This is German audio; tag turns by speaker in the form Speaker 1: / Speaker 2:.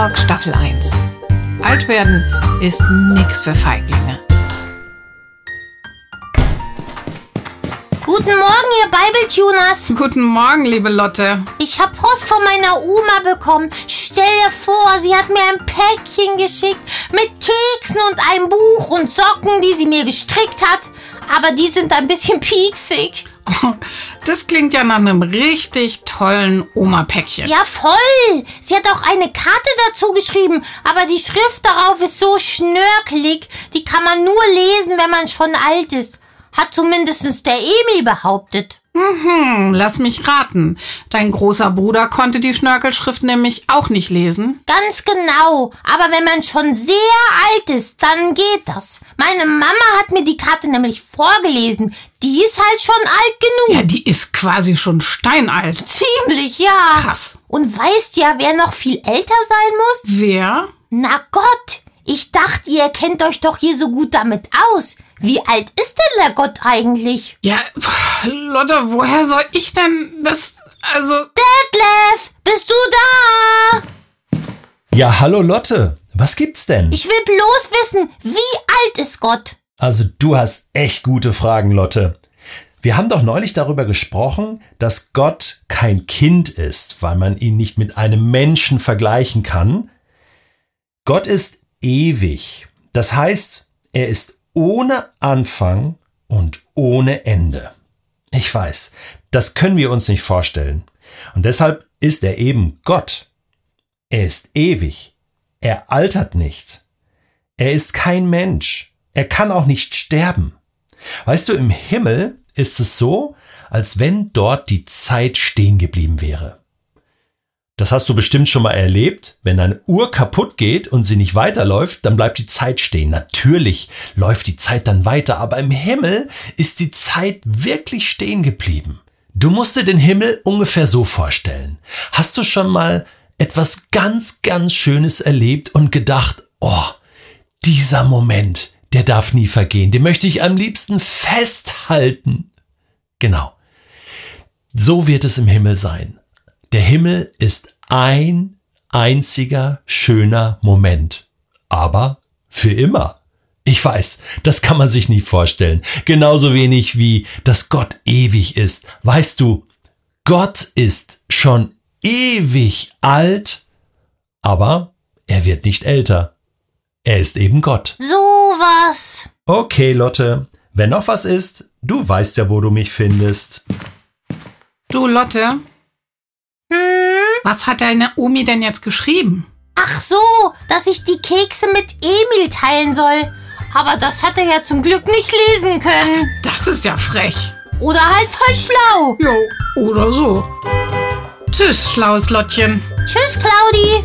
Speaker 1: Talk Staffel 1. Alt werden ist nix für Feiglinge.
Speaker 2: Guten Morgen, ihr Bibeltuners.
Speaker 1: Guten Morgen, liebe Lotte.
Speaker 2: Ich hab Post von meiner Oma bekommen. Stell dir vor, sie hat mir ein Päckchen geschickt mit Keksen und einem Buch und Socken, die sie mir gestrickt hat. Aber die sind ein bisschen pieksig.
Speaker 1: Das klingt ja nach einem richtig tollen Oma-Päckchen.
Speaker 2: Ja, voll. Sie hat auch eine Karte dazu geschrieben, aber die Schrift darauf ist so schnörkelig, die kann man nur lesen, wenn man schon alt ist. Hat zumindest der Emil behauptet.
Speaker 1: Hm, lass mich raten. Dein großer Bruder konnte die Schnörkelschrift nämlich auch nicht lesen.
Speaker 2: Ganz genau. Aber wenn man schon sehr alt ist, dann geht das. Meine Mama hat mir die Karte nämlich vorgelesen. Die ist halt schon alt genug.
Speaker 1: Ja, die ist quasi schon steinalt.
Speaker 2: Ziemlich, ja.
Speaker 1: Krass.
Speaker 2: Und weißt ja, wer noch viel älter sein muss?
Speaker 1: Wer?
Speaker 2: Na Gott, ich dachte, ihr kennt euch doch hier so gut damit aus. Wie alt ist denn der Gott eigentlich?
Speaker 1: Ja, Lotte, woher soll ich denn das, also...
Speaker 2: Detlef, bist du da?
Speaker 3: Ja, hallo Lotte. Was gibt's denn?
Speaker 2: Ich will bloß wissen, wie alt ist Gott?
Speaker 3: Also du hast echt gute Fragen, Lotte. Wir haben doch neulich darüber gesprochen, dass Gott kein Kind ist, weil man ihn nicht mit einem Menschen vergleichen kann. Gott ist ewig. Das heißt, er ist ohne Anfang und ohne Ende. Ich weiß, das können wir uns nicht vorstellen. Und deshalb ist er eben Gott. Er ist ewig. Er altert nicht. Er ist kein Mensch. Er kann auch nicht sterben. Weißt du, im Himmel ist es so, als wenn dort die Zeit stehen geblieben wäre. Das hast du bestimmt schon mal erlebt. Wenn eine Uhr kaputt geht und sie nicht weiterläuft, dann bleibt die Zeit stehen. Natürlich läuft die Zeit dann weiter, aber im Himmel ist die Zeit wirklich stehen geblieben. Du musst dir den Himmel ungefähr so vorstellen. Hast du schon mal etwas ganz, ganz Schönes erlebt und gedacht, oh, dieser Moment, der darf nie vergehen, den möchte ich am liebsten festhalten. Genau. So wird es im Himmel sein. Der Himmel ist ein einziger schöner Moment. Aber für immer. Ich weiß, das kann man sich nie vorstellen. Genauso wenig wie, dass Gott ewig ist. Weißt du, Gott ist schon ewig alt, aber er wird nicht älter. Er ist eben Gott.
Speaker 2: So was.
Speaker 3: Okay, Lotte, wenn noch was ist, du weißt ja, wo du mich findest.
Speaker 1: Du, Lotte,
Speaker 2: Hm?
Speaker 1: was hat deine Omi denn jetzt geschrieben?
Speaker 2: Ach so, dass ich die Kekse mit Emil teilen soll. Aber das hat er ja zum Glück nicht lesen können.
Speaker 1: Das ist ja frech.
Speaker 2: Oder halt voll schlau.
Speaker 1: Jo, oder so. Tschüss, schlaues Lottchen.
Speaker 2: Tschüss, Claudi.